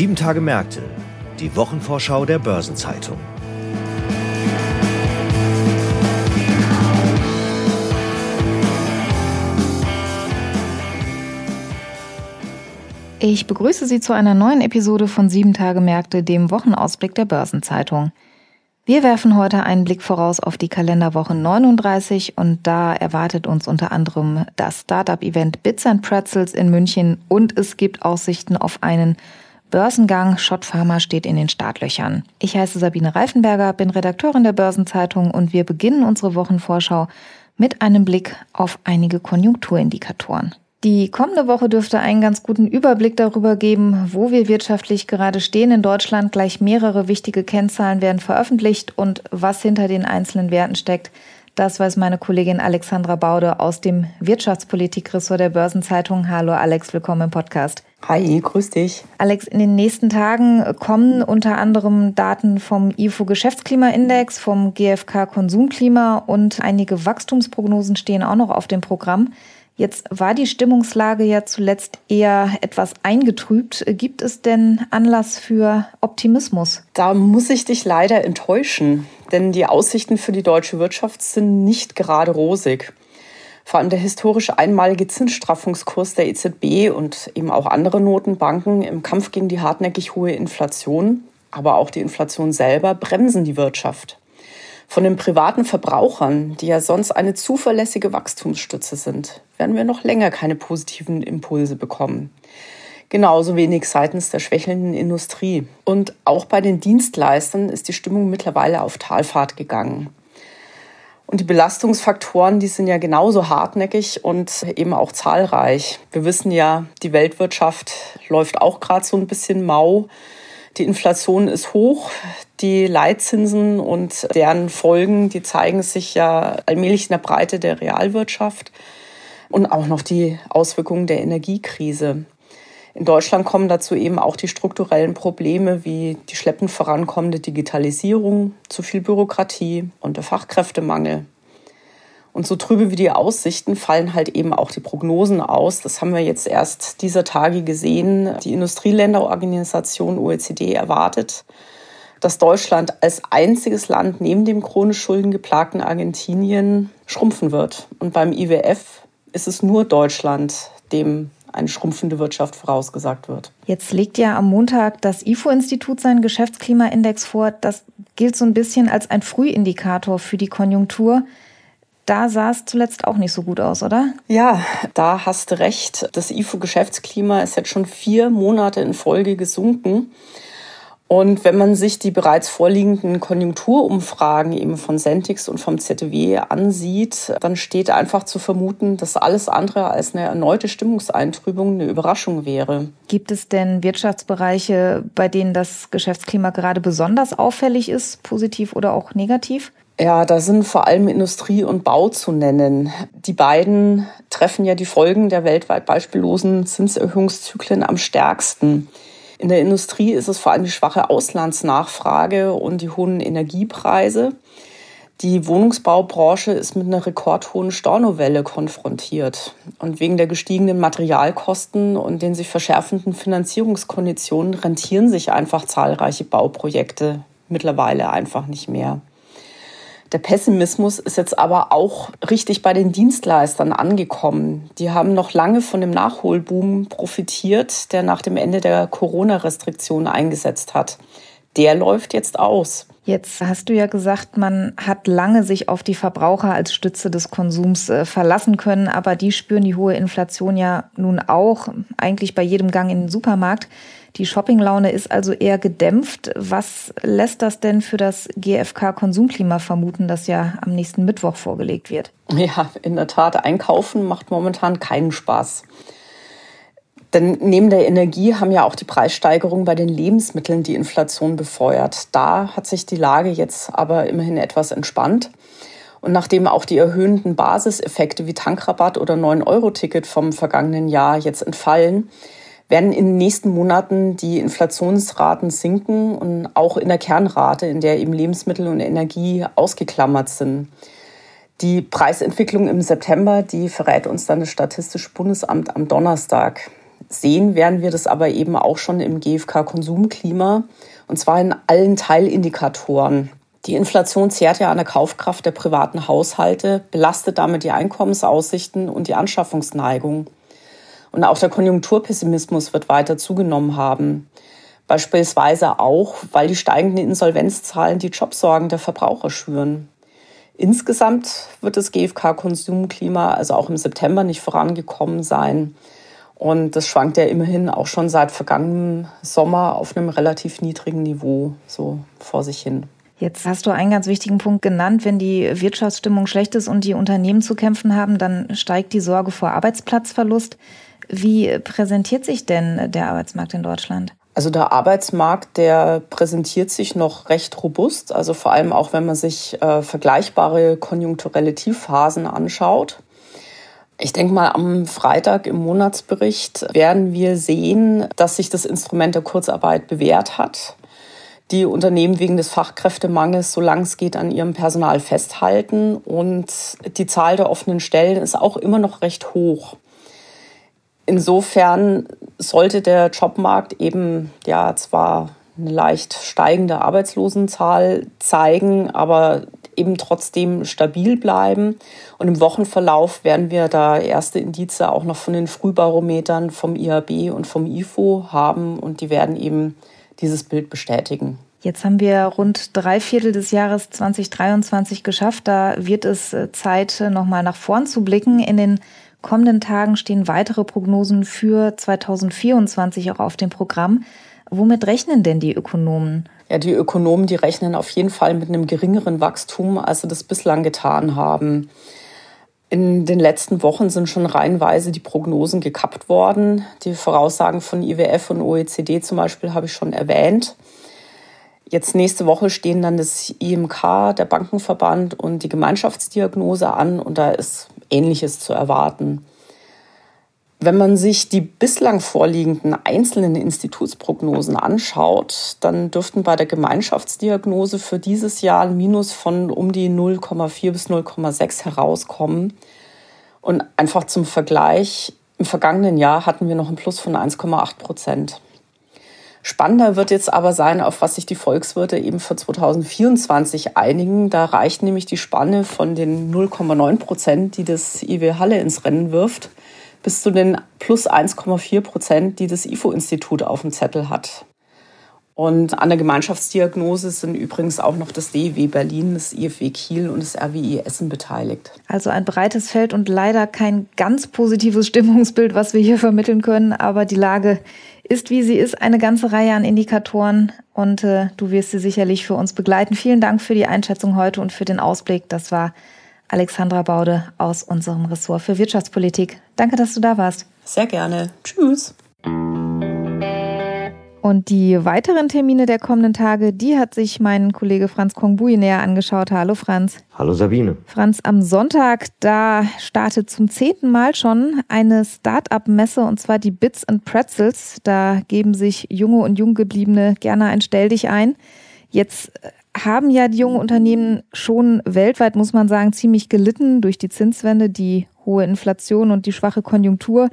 Sieben Tage Märkte, die Wochenvorschau der Börsenzeitung. Ich begrüße Sie zu einer neuen Episode von Sieben Tage Märkte, dem Wochenausblick der Börsenzeitung. Wir werfen heute einen Blick voraus auf die Kalenderwoche 39 und da erwartet uns unter anderem das Startup-Event Bits and Pretzels in München und es gibt Aussichten auf einen Börsengang. Schott Pharma steht in den Startlöchern. Ich heiße Sabine Reifenberger, bin Redakteurin der Börsenzeitung und wir beginnen unsere Wochenvorschau mit einem Blick auf einige Konjunkturindikatoren. Die kommende Woche dürfte einen ganz guten Überblick darüber geben, wo wir wirtschaftlich gerade stehen in Deutschland. Gleich mehrere wichtige Kennzahlen werden veröffentlicht und was hinter den einzelnen Werten steckt. Das weiß meine Kollegin Alexandra Baude aus dem Wirtschaftspolitikressort der Börsenzeitung. Hallo Alex, willkommen im Podcast. Hi, grüß dich. Alex, in den nächsten Tagen kommen unter anderem Daten vom IFO Geschäftsklimaindex, vom GfK Konsumklima und einige Wachstumsprognosen stehen auch noch auf dem Programm. Jetzt war die Stimmungslage ja zuletzt eher etwas eingetrübt. Gibt es denn Anlass für Optimismus? Da muss ich dich leider enttäuschen, denn die Aussichten für die deutsche Wirtschaft sind nicht gerade rosig. Vor allem der historisch einmalige Zinsstraffungskurs der EZB und eben auch andere Notenbanken im Kampf gegen die hartnäckig hohe Inflation, aber auch die Inflation selber bremsen die Wirtschaft von den privaten Verbrauchern, die ja sonst eine zuverlässige Wachstumsstütze sind, werden wir noch länger keine positiven Impulse bekommen. Genauso wenig seitens der schwächelnden Industrie. Und auch bei den Dienstleistern ist die Stimmung mittlerweile auf Talfahrt gegangen. Und die Belastungsfaktoren, die sind ja genauso hartnäckig und eben auch zahlreich. Wir wissen ja, die Weltwirtschaft läuft auch gerade so ein bisschen mau. Die Inflation ist hoch, die Leitzinsen und deren Folgen, die zeigen sich ja allmählich in der Breite der Realwirtschaft und auch noch die Auswirkungen der Energiekrise. In Deutschland kommen dazu eben auch die strukturellen Probleme wie die schleppend vorankommende Digitalisierung, zu viel Bürokratie und der Fachkräftemangel. Und so trübe wie die Aussichten fallen halt eben auch die Prognosen aus. Das haben wir jetzt erst dieser Tage gesehen. Die Industrieländerorganisation OECD erwartet, dass Deutschland als einziges Land neben dem chronisch schuldengeplagten Argentinien schrumpfen wird. Und beim IWF ist es nur Deutschland, dem eine schrumpfende Wirtschaft vorausgesagt wird. Jetzt legt ja am Montag das IFO-Institut seinen Geschäftsklimaindex vor. Das gilt so ein bisschen als ein Frühindikator für die Konjunktur da sah es zuletzt auch nicht so gut aus, oder? Ja, da hast du recht. Das IFO-Geschäftsklima ist jetzt schon vier Monate in Folge gesunken. Und wenn man sich die bereits vorliegenden Konjunkturumfragen eben von Sentix und vom ZDW ansieht, dann steht einfach zu vermuten, dass alles andere als eine erneute Stimmungseintrübung eine Überraschung wäre. Gibt es denn Wirtschaftsbereiche, bei denen das Geschäftsklima gerade besonders auffällig ist, positiv oder auch negativ? Ja, da sind vor allem Industrie und Bau zu nennen. Die beiden treffen ja die Folgen der weltweit beispiellosen Zinserhöhungszyklen am stärksten. In der Industrie ist es vor allem die schwache Auslandsnachfrage und die hohen Energiepreise. Die Wohnungsbaubranche ist mit einer rekordhohen Stornowelle konfrontiert. Und wegen der gestiegenen Materialkosten und den sich verschärfenden Finanzierungskonditionen rentieren sich einfach zahlreiche Bauprojekte mittlerweile einfach nicht mehr. Der Pessimismus ist jetzt aber auch richtig bei den Dienstleistern angekommen. Die haben noch lange von dem Nachholboom profitiert, der nach dem Ende der Corona-Restriktionen eingesetzt hat. Der läuft jetzt aus. Jetzt hast du ja gesagt, man hat lange sich auf die Verbraucher als Stütze des Konsums äh, verlassen können, aber die spüren die hohe Inflation ja nun auch, eigentlich bei jedem Gang in den Supermarkt. Die Shoppinglaune ist also eher gedämpft. Was lässt das denn für das GfK-Konsumklima vermuten, das ja am nächsten Mittwoch vorgelegt wird? Ja, in der Tat, einkaufen macht momentan keinen Spaß. Denn neben der Energie haben ja auch die Preissteigerungen bei den Lebensmitteln die Inflation befeuert. Da hat sich die Lage jetzt aber immerhin etwas entspannt. Und nachdem auch die erhöhenden Basiseffekte wie Tankrabatt oder 9-Euro-Ticket vom vergangenen Jahr jetzt entfallen, werden in den nächsten Monaten die Inflationsraten sinken und auch in der Kernrate, in der eben Lebensmittel und Energie ausgeklammert sind. Die Preisentwicklung im September, die verrät uns dann das Statistische Bundesamt am Donnerstag. Sehen werden wir das aber eben auch schon im GfK-Konsumklima und zwar in allen Teilindikatoren. Die Inflation zehrt ja an der Kaufkraft der privaten Haushalte, belastet damit die Einkommensaussichten und die Anschaffungsneigung. Und auch der Konjunkturpessimismus wird weiter zugenommen haben. Beispielsweise auch, weil die steigenden Insolvenzzahlen die Jobsorgen der Verbraucher schüren. Insgesamt wird das GfK-Konsumklima also auch im September nicht vorangekommen sein. Und das schwankt ja immerhin auch schon seit vergangenem Sommer auf einem relativ niedrigen Niveau so vor sich hin. Jetzt hast du einen ganz wichtigen Punkt genannt. Wenn die Wirtschaftsstimmung schlecht ist und die Unternehmen zu kämpfen haben, dann steigt die Sorge vor Arbeitsplatzverlust. Wie präsentiert sich denn der Arbeitsmarkt in Deutschland? Also der Arbeitsmarkt, der präsentiert sich noch recht robust, also vor allem auch wenn man sich äh, vergleichbare konjunkturelle Tiefphasen anschaut. Ich denke mal, am Freitag im Monatsbericht werden wir sehen, dass sich das Instrument der Kurzarbeit bewährt hat die Unternehmen wegen des Fachkräftemangels, solange es geht, an ihrem Personal festhalten. Und die Zahl der offenen Stellen ist auch immer noch recht hoch. Insofern sollte der Jobmarkt eben ja zwar eine leicht steigende Arbeitslosenzahl zeigen, aber eben trotzdem stabil bleiben. Und im Wochenverlauf werden wir da erste Indize auch noch von den Frühbarometern vom IAB und vom IFO haben und die werden eben dieses Bild bestätigen. Jetzt haben wir rund drei Viertel des Jahres 2023 geschafft. Da wird es äh, Zeit, nochmal nach vorn zu blicken. In den kommenden Tagen stehen weitere Prognosen für 2024 auch auf dem Programm. Womit rechnen denn die Ökonomen? Ja, die Ökonomen, die rechnen auf jeden Fall mit einem geringeren Wachstum, als sie das bislang getan haben. In den letzten Wochen sind schon reihenweise die Prognosen gekappt worden. Die Voraussagen von IWF und OECD zum Beispiel habe ich schon erwähnt. Jetzt nächste Woche stehen dann das IMK, der Bankenverband und die Gemeinschaftsdiagnose an und da ist Ähnliches zu erwarten. Wenn man sich die bislang vorliegenden einzelnen Institutsprognosen anschaut, dann dürften bei der Gemeinschaftsdiagnose für dieses Jahr ein Minus von um die 0,4 bis 0,6 herauskommen. Und einfach zum Vergleich, im vergangenen Jahr hatten wir noch ein Plus von 1,8 Prozent. Spannender wird jetzt aber sein, auf was sich die Volkswirte eben für 2024 einigen. Da reicht nämlich die Spanne von den 0,9 Prozent, die das IW Halle ins Rennen wirft, bis zu den plus 1,4 Prozent, die das IFO-Institut auf dem Zettel hat. Und an der Gemeinschaftsdiagnose sind übrigens auch noch das DEW Berlin, das IFW Kiel und das RWI Essen beteiligt. Also ein breites Feld und leider kein ganz positives Stimmungsbild, was wir hier vermitteln können. Aber die Lage ist, wie sie ist, eine ganze Reihe an Indikatoren und äh, du wirst sie sicherlich für uns begleiten. Vielen Dank für die Einschätzung heute und für den Ausblick. Das war Alexandra Baude aus unserem Ressort für Wirtschaftspolitik. Danke, dass du da warst. Sehr gerne. Tschüss. Und die weiteren Termine der kommenden Tage, die hat sich mein Kollege Franz Kongbui näher angeschaut. Hallo Franz. Hallo Sabine. Franz, am Sonntag, da startet zum zehnten Mal schon eine Start-up-Messe und zwar die Bits and Pretzels. Da geben sich junge und junggebliebene gerne ein Stell dich ein. Jetzt haben ja die jungen Unternehmen schon weltweit, muss man sagen, ziemlich gelitten durch die Zinswende, die hohe Inflation und die schwache Konjunktur.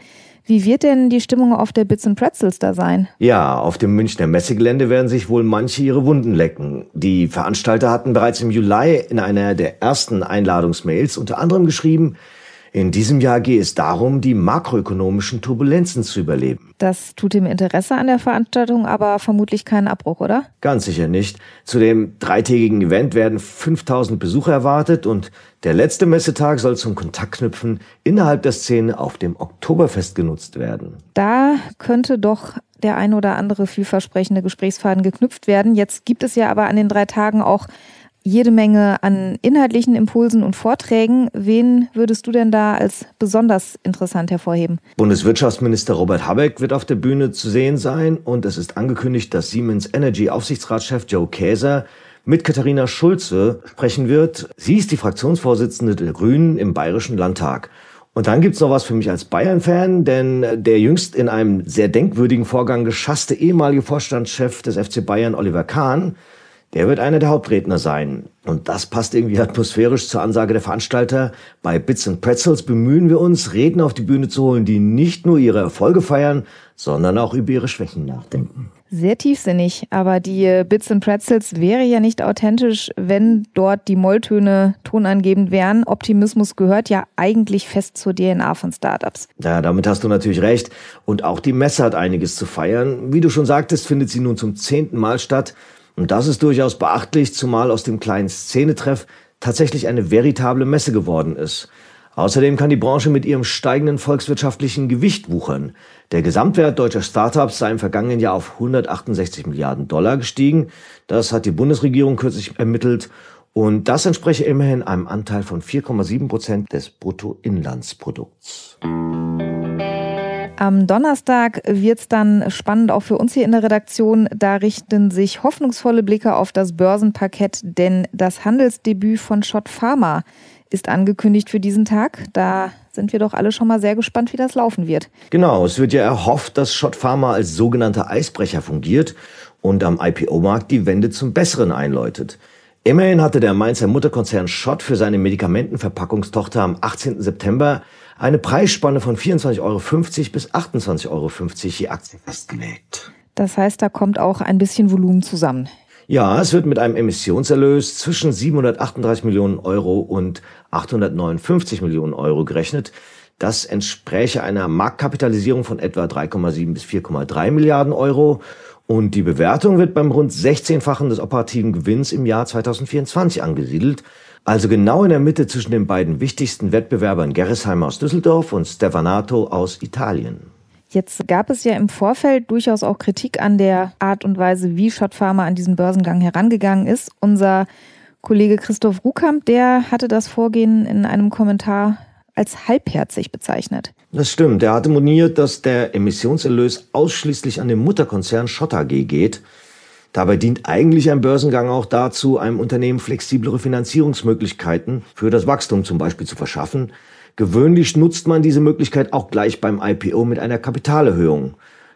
Wie wird denn die Stimmung auf der Bits and Pretzels da sein? Ja, auf dem Münchner Messegelände werden sich wohl manche ihre Wunden lecken. Die Veranstalter hatten bereits im Juli in einer der ersten Einladungsmails unter anderem geschrieben, in diesem Jahr gehe es darum, die makroökonomischen Turbulenzen zu überleben. Das tut dem Interesse an der Veranstaltung aber vermutlich keinen Abbruch, oder? Ganz sicher nicht. Zu dem dreitägigen Event werden 5000 Besucher erwartet und der letzte Messetag soll zum Kontaktknüpfen innerhalb der Szene auf dem Oktoberfest genutzt werden. Da könnte doch der ein oder andere vielversprechende Gesprächsfaden geknüpft werden. Jetzt gibt es ja aber an den drei Tagen auch jede Menge an inhaltlichen Impulsen und Vorträgen. Wen würdest du denn da als besonders interessant hervorheben? Bundeswirtschaftsminister Robert Habeck wird auf der Bühne zu sehen sein und es ist angekündigt, dass Siemens Energy Aufsichtsratschef Joe Käser mit Katharina Schulze sprechen wird. Sie ist die Fraktionsvorsitzende der Grünen im Bayerischen Landtag. Und dann gibt's noch was für mich als Bayern-Fan, denn der jüngst in einem sehr denkwürdigen Vorgang geschasste ehemalige Vorstandschef des FC Bayern, Oliver Kahn, Der wird einer der Hauptredner sein. Und das passt irgendwie atmosphärisch zur Ansage der Veranstalter. Bei Bits and Pretzels bemühen wir uns, Redner auf die Bühne zu holen, die nicht nur ihre Erfolge feiern, sondern auch über ihre Schwächen nachdenken. Sehr tiefsinnig, aber die äh, Bits and Pretzels wäre ja nicht authentisch, wenn dort die Molltöne tonangebend wären. Optimismus gehört ja eigentlich fest zur DNA von Startups. Ja, damit hast du natürlich recht. Und auch die Messe hat einiges zu feiern. Wie du schon sagtest, findet sie nun zum zehnten Mal statt. Und das ist durchaus beachtlich, zumal aus dem kleinen Szenetreff tatsächlich eine veritable Messe geworden ist. Außerdem kann die Branche mit ihrem steigenden volkswirtschaftlichen Gewicht wuchern. Der Gesamtwert deutscher Startups sei im vergangenen Jahr auf 168 Milliarden Dollar gestiegen. Das hat die Bundesregierung kürzlich ermittelt. Und das entspreche immerhin einem Anteil von 4,7 Prozent des Bruttoinlandsprodukts. Am Donnerstag wird es dann spannend auch für uns hier in der Redaktion. Da richten sich hoffnungsvolle Blicke auf das Börsenparkett, denn das Handelsdebüt von Schott Pharma ist angekündigt für diesen Tag. Da sind wir doch alle schon mal sehr gespannt, wie das laufen wird. Genau, es wird ja erhofft, dass Schott Pharma als sogenannter Eisbrecher fungiert und am IPO-Markt die Wende zum Besseren einläutet. Immerhin hatte der Mainzer Mutterkonzern Schott für seine Medikamentenverpackungstochter am 18. September eine Preisspanne von 24,50 Euro bis 28,50 Euro je Aktie festgelegt. Das heißt, da kommt auch ein bisschen Volumen zusammen. Ja, es wird mit einem Emissionserlös zwischen 738 Millionen Euro und 859 Millionen Euro gerechnet. Das entspräche einer Marktkapitalisierung von etwa 3,7 bis 4,3 Milliarden Euro. Und die Bewertung wird beim rund 16-fachen des operativen Gewinns im Jahr 2024 angesiedelt. Also genau in der Mitte zwischen den beiden wichtigsten Wettbewerbern Gerresheim aus Düsseldorf und Stefanato aus Italien. Jetzt gab es ja im Vorfeld durchaus auch Kritik an der Art und Weise, wie Schott Pharma an diesen Börsengang herangegangen ist. Unser Kollege Christoph Rukamp, der hatte das Vorgehen in einem Kommentar als halbherzig bezeichnet. Das stimmt. Er hatte moniert, dass der Emissionserlös ausschließlich an den Mutterkonzern Schott AG geht. Dabei dient eigentlich ein Börsengang auch dazu, einem Unternehmen flexiblere Finanzierungsmöglichkeiten für das Wachstum zum Beispiel zu verschaffen. Gewöhnlich nutzt man diese Möglichkeit auch gleich beim IPO mit einer Kapitalerhöhung.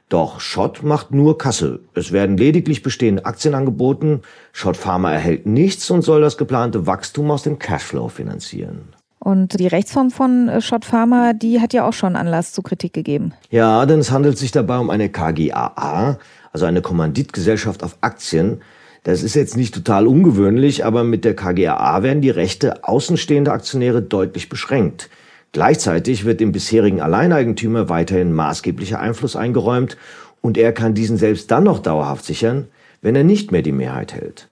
Doch Schott macht nur Kasse. Es werden lediglich bestehende Aktien angeboten. Schott Pharma erhält nichts und soll das geplante Wachstum aus dem Cashflow finanzieren. Und die Rechtsform von äh, Schott Pharma, die hat ja auch schon Anlass zu Kritik gegeben. Ja, denn es handelt sich dabei um eine KGAA, also eine Kommanditgesellschaft auf Aktien. Das ist jetzt nicht total ungewöhnlich, aber mit der KGAA werden die Rechte außenstehender Aktionäre deutlich beschränkt. Gleichzeitig wird dem bisherigen Alleineigentümer weiterhin maßgeblicher Einfluss eingeräumt und er kann diesen selbst dann noch dauerhaft sichern, wenn er nicht mehr die Mehrheit hält.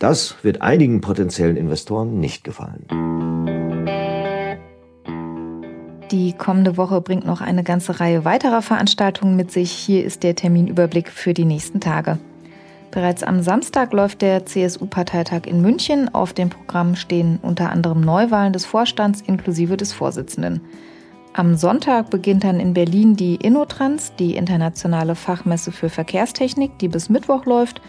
Das wird einigen potenziellen Investoren nicht gefallen. Die kommende Woche bringt noch eine ganze Reihe weiterer Veranstaltungen mit sich. Hier ist der Terminüberblick für die nächsten Tage. Bereits am Samstag läuft der CSU-Parteitag in München. Auf dem Programm stehen unter anderem Neuwahlen des Vorstands inklusive des Vorsitzenden. Am Sonntag beginnt dann in Berlin die Innotrans, die internationale Fachmesse für Verkehrstechnik, die bis Mittwoch läuft.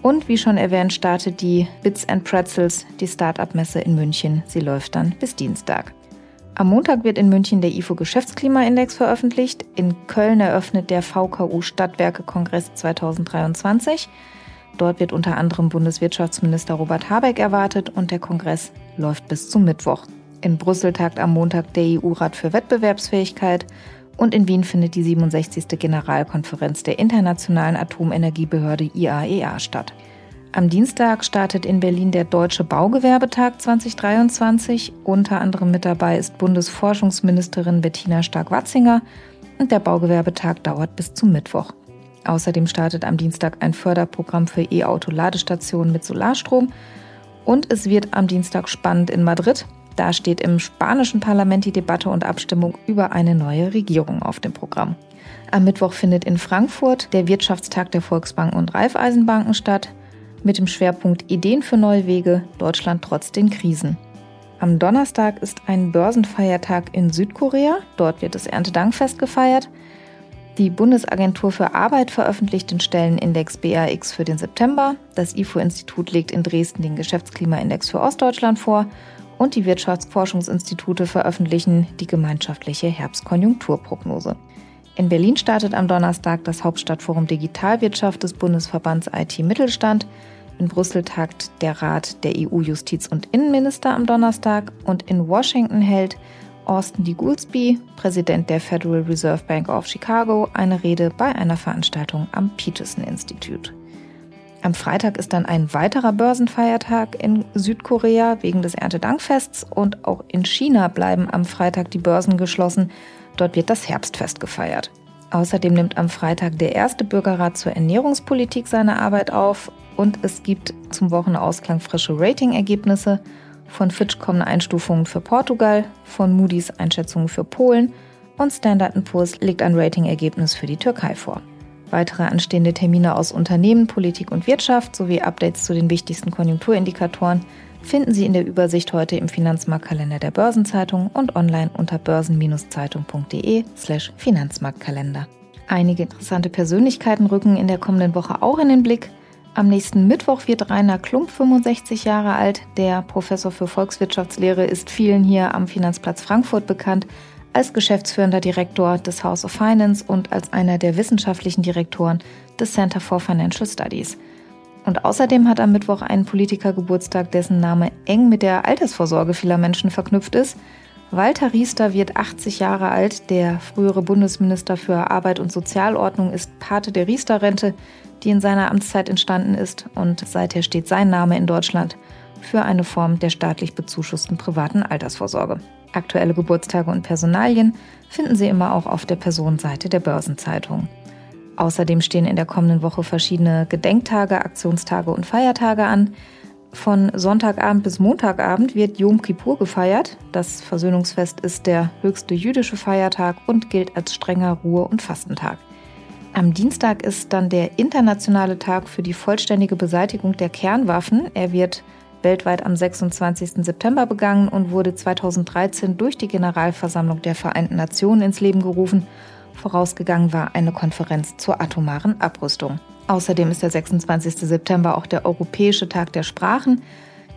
Und wie schon erwähnt, startet die Bits and Pretzels, die Start-up-Messe in München. Sie läuft dann bis Dienstag. Am Montag wird in München der IFO Geschäftsklimaindex veröffentlicht. In Köln eröffnet der VKU Stadtwerke Kongress 2023. Dort wird unter anderem Bundeswirtschaftsminister Robert Habeck erwartet und der Kongress läuft bis zum Mittwoch. In Brüssel tagt am Montag der EU-Rat für Wettbewerbsfähigkeit und in Wien findet die 67. Generalkonferenz der Internationalen Atomenergiebehörde IAEA e statt. Am Dienstag startet in Berlin der Deutsche Baugewerbetag 2023. Unter anderem mit dabei ist Bundesforschungsministerin Bettina Stark-Watzinger und der Baugewerbetag dauert bis zum Mittwoch. Außerdem startet am Dienstag ein Förderprogramm für E-Auto-Ladestationen mit Solarstrom und es wird am Dienstag spannend in Madrid. Da steht im spanischen Parlament die Debatte und Abstimmung über eine neue Regierung auf dem Programm. Am Mittwoch findet in Frankfurt der Wirtschaftstag der Volksbanken und Raiffeisenbanken statt mit dem Schwerpunkt Ideen für neue Wege, Deutschland trotz den Krisen. Am Donnerstag ist ein Börsenfeiertag in Südkorea. Dort wird das Erntedankfest gefeiert. Die Bundesagentur für Arbeit veröffentlicht den Stellenindex BAX für den September. Das IFO-Institut legt in Dresden den Geschäftsklimaindex für Ostdeutschland vor. Und die Wirtschaftsforschungsinstitute veröffentlichen die gemeinschaftliche Herbstkonjunkturprognose. In Berlin startet am Donnerstag das Hauptstadtforum Digitalwirtschaft des Bundesverbands IT Mittelstand. In Brüssel tagt der Rat der EU-Justiz- und Innenminister am Donnerstag und in Washington hält Austin D. Goolsbee, Präsident der Federal Reserve Bank of Chicago, eine Rede bei einer Veranstaltung am Peterson Institute. Am Freitag ist dann ein weiterer Börsenfeiertag in Südkorea wegen des Erntedankfests und auch in China bleiben am Freitag die Börsen geschlossen. Dort wird das Herbstfest gefeiert. Außerdem nimmt am Freitag der erste Bürgerrat zur Ernährungspolitik seine Arbeit auf und es gibt zum Wochenausklang frische Ratingergebnisse. Von Fitch kommen Einstufungen für Portugal, von Moody's Einschätzungen für Polen und Standard Poor's legt ein Ratingergebnis für die Türkei vor. Weitere anstehende Termine aus Unternehmen, Politik und Wirtschaft sowie Updates zu den wichtigsten Konjunkturindikatoren finden Sie in der Übersicht heute im Finanzmarktkalender der Börsenzeitung und online unter börsen-zeitung.de/slash Finanzmarktkalender. Einige interessante Persönlichkeiten rücken in der kommenden Woche auch in den Blick. Am nächsten Mittwoch wird Rainer Klump 65 Jahre alt. Der Professor für Volkswirtschaftslehre ist vielen hier am Finanzplatz Frankfurt bekannt als geschäftsführender Direktor des House of Finance und als einer der wissenschaftlichen Direktoren des Center for Financial Studies. Und außerdem hat am Mittwoch ein Politiker Geburtstag, dessen Name eng mit der Altersvorsorge vieler Menschen verknüpft ist. Walter Riester wird 80 Jahre alt. Der frühere Bundesminister für Arbeit und Sozialordnung ist Pate der Riester-Rente, die in seiner Amtszeit entstanden ist. Und seither steht sein Name in Deutschland für eine Form der staatlich bezuschussten privaten Altersvorsorge. Aktuelle Geburtstage und Personalien finden Sie immer auch auf der Personenseite der Börsenzeitung. Außerdem stehen in der kommenden Woche verschiedene Gedenktage, Aktionstage und Feiertage an. Von Sonntagabend bis Montagabend wird Yom Kippur gefeiert. Das Versöhnungsfest ist der höchste jüdische Feiertag und gilt als strenger Ruhe- und Fastentag. Am Dienstag ist dann der internationale Tag für die vollständige Beseitigung der Kernwaffen. Er wird weltweit am 26. September begangen und wurde 2013 durch die Generalversammlung der Vereinten Nationen ins Leben gerufen. Vorausgegangen war eine Konferenz zur atomaren Abrüstung. Außerdem ist der 26. September auch der Europäische Tag der Sprachen.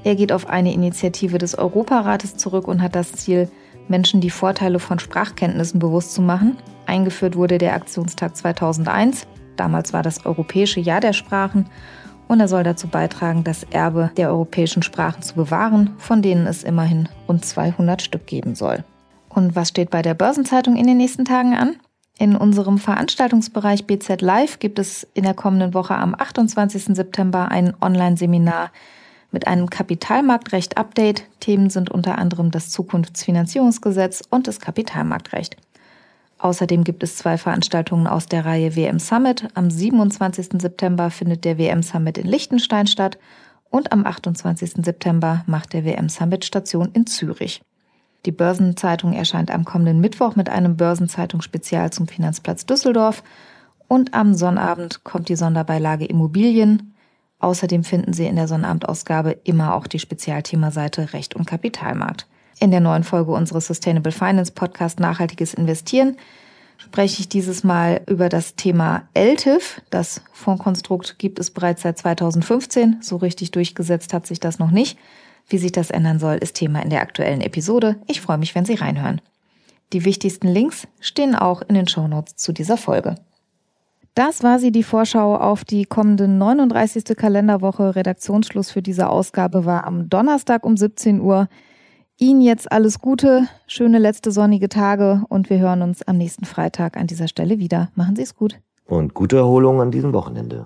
Er geht auf eine Initiative des Europarates zurück und hat das Ziel, Menschen die Vorteile von Sprachkenntnissen bewusst zu machen. Eingeführt wurde der Aktionstag 2001. Damals war das Europäische Jahr der Sprachen und er soll dazu beitragen, das Erbe der europäischen Sprachen zu bewahren, von denen es immerhin rund 200 Stück geben soll. Und was steht bei der Börsenzeitung in den nächsten Tagen an? In unserem Veranstaltungsbereich BZ Live gibt es in der kommenden Woche am 28. September ein Online-Seminar mit einem Kapitalmarktrecht-Update. Themen sind unter anderem das Zukunftsfinanzierungsgesetz und das Kapitalmarktrecht. Außerdem gibt es zwei Veranstaltungen aus der Reihe WM Summit. Am 27. September findet der WM Summit in Liechtenstein statt und am 28. September macht der WM Summit Station in Zürich. Die Börsenzeitung erscheint am kommenden Mittwoch mit einem Börsenzeitung-Spezial zum Finanzplatz Düsseldorf und am Sonnabend kommt die Sonderbeilage Immobilien. Außerdem finden Sie in der Sonnabendausgabe immer auch die Spezialthemaseite Recht und Kapitalmarkt. In der neuen Folge unseres Sustainable Finance Podcast Nachhaltiges Investieren spreche ich dieses Mal über das Thema LTIF. Das Fondskonstrukt gibt es bereits seit 2015. So richtig durchgesetzt hat sich das noch nicht. Wie sich das ändern soll, ist Thema in der aktuellen Episode. Ich freue mich, wenn Sie reinhören. Die wichtigsten Links stehen auch in den Shownotes zu dieser Folge. Das war sie, die Vorschau auf die kommende 39. Kalenderwoche. Redaktionsschluss für diese Ausgabe war am Donnerstag um 17 Uhr. Ihnen jetzt alles Gute, schöne letzte sonnige Tage und wir hören uns am nächsten Freitag an dieser Stelle wieder. Machen Sie es gut. Und gute Erholung an diesem Wochenende.